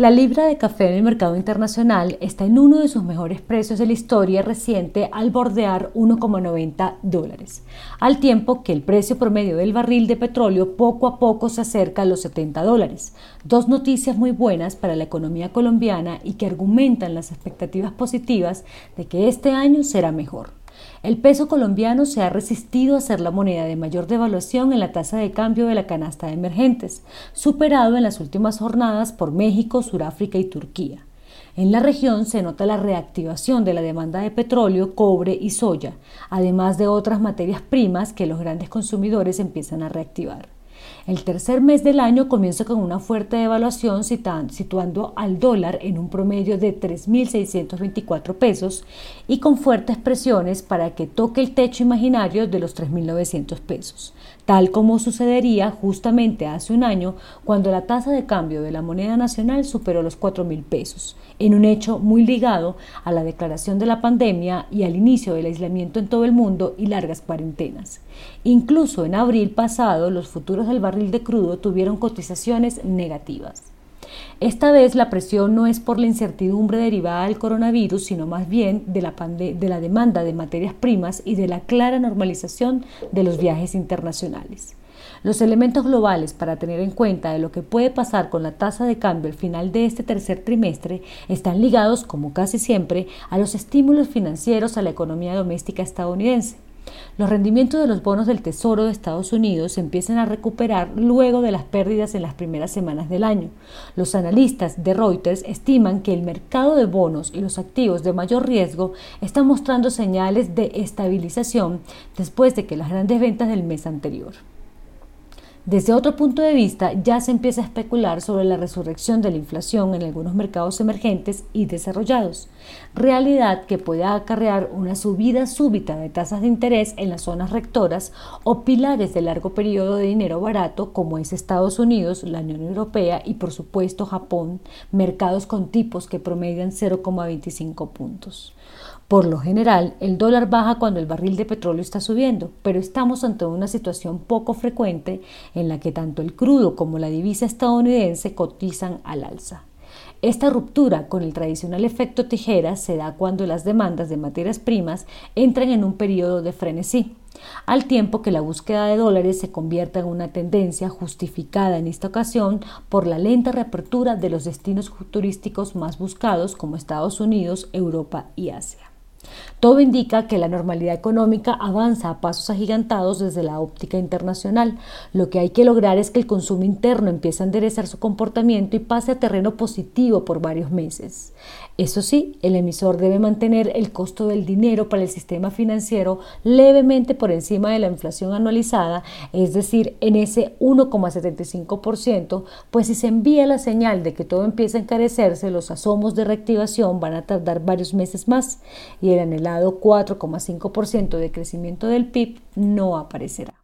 La libra de café en el mercado internacional está en uno de sus mejores precios de la historia reciente al bordear 1,90 dólares, al tiempo que el precio promedio del barril de petróleo poco a poco se acerca a los 70 dólares. Dos noticias muy buenas para la economía colombiana y que argumentan las expectativas positivas de que este año será mejor. El peso colombiano se ha resistido a ser la moneda de mayor devaluación en la tasa de cambio de la canasta de emergentes, superado en las últimas jornadas por México, Suráfrica y Turquía. En la región se nota la reactivación de la demanda de petróleo, cobre y soya, además de otras materias primas que los grandes consumidores empiezan a reactivar. El tercer mes del año comienza con una fuerte devaluación situando al dólar en un promedio de 3.624 pesos y con fuertes presiones para que toque el techo imaginario de los 3.900 pesos, tal como sucedería justamente hace un año cuando la tasa de cambio de la moneda nacional superó los 4.000 pesos, en un hecho muy ligado a la declaración de la pandemia y al inicio del aislamiento en todo el mundo y largas cuarentenas. Incluso en abril pasado los futuros del barril de crudo tuvieron cotizaciones negativas. Esta vez la presión no es por la incertidumbre derivada del coronavirus, sino más bien de la, de la, demanda de materias primas y de la clara normalización de los viajes internacionales. Los elementos globales para tener en cuenta de lo que puede pasar con la tasa de cambio al final de este tercer trimestre están ligados, como casi siempre, a los estímulos financieros a la economía doméstica estadounidense. Los rendimientos de los bonos del Tesoro de Estados Unidos empiezan a recuperar luego de las pérdidas en las primeras semanas del año. Los analistas de Reuters estiman que el mercado de bonos y los activos de mayor riesgo están mostrando señales de estabilización después de que las grandes ventas del mes anterior. Desde otro punto de vista, ya se empieza a especular sobre la resurrección de la inflación en algunos mercados emergentes y desarrollados, realidad que puede acarrear una subida súbita de tasas de interés en las zonas rectoras o pilares de largo periodo de dinero barato como es Estados Unidos, la Unión Europea y por supuesto Japón, mercados con tipos que promedian 0,25 puntos. Por lo general, el dólar baja cuando el barril de petróleo está subiendo, pero estamos ante una situación poco frecuente en la que tanto el crudo como la divisa estadounidense cotizan al alza. Esta ruptura con el tradicional efecto tijera se da cuando las demandas de materias primas entran en un periodo de frenesí, al tiempo que la búsqueda de dólares se convierta en una tendencia justificada en esta ocasión por la lenta reapertura de los destinos turísticos más buscados como Estados Unidos, Europa y Asia. Todo indica que la normalidad económica avanza a pasos agigantados desde la óptica internacional. Lo que hay que lograr es que el consumo interno empiece a enderezar su comportamiento y pase a terreno positivo por varios meses. Eso sí, el emisor debe mantener el costo del dinero para el sistema financiero levemente por encima de la inflación anualizada, es decir, en ese 1,75%, pues si se envía la señal de que todo empieza a encarecerse, los asomos de reactivación van a tardar varios meses más y el anhelado 4,5% de crecimiento del PIB no aparecerá.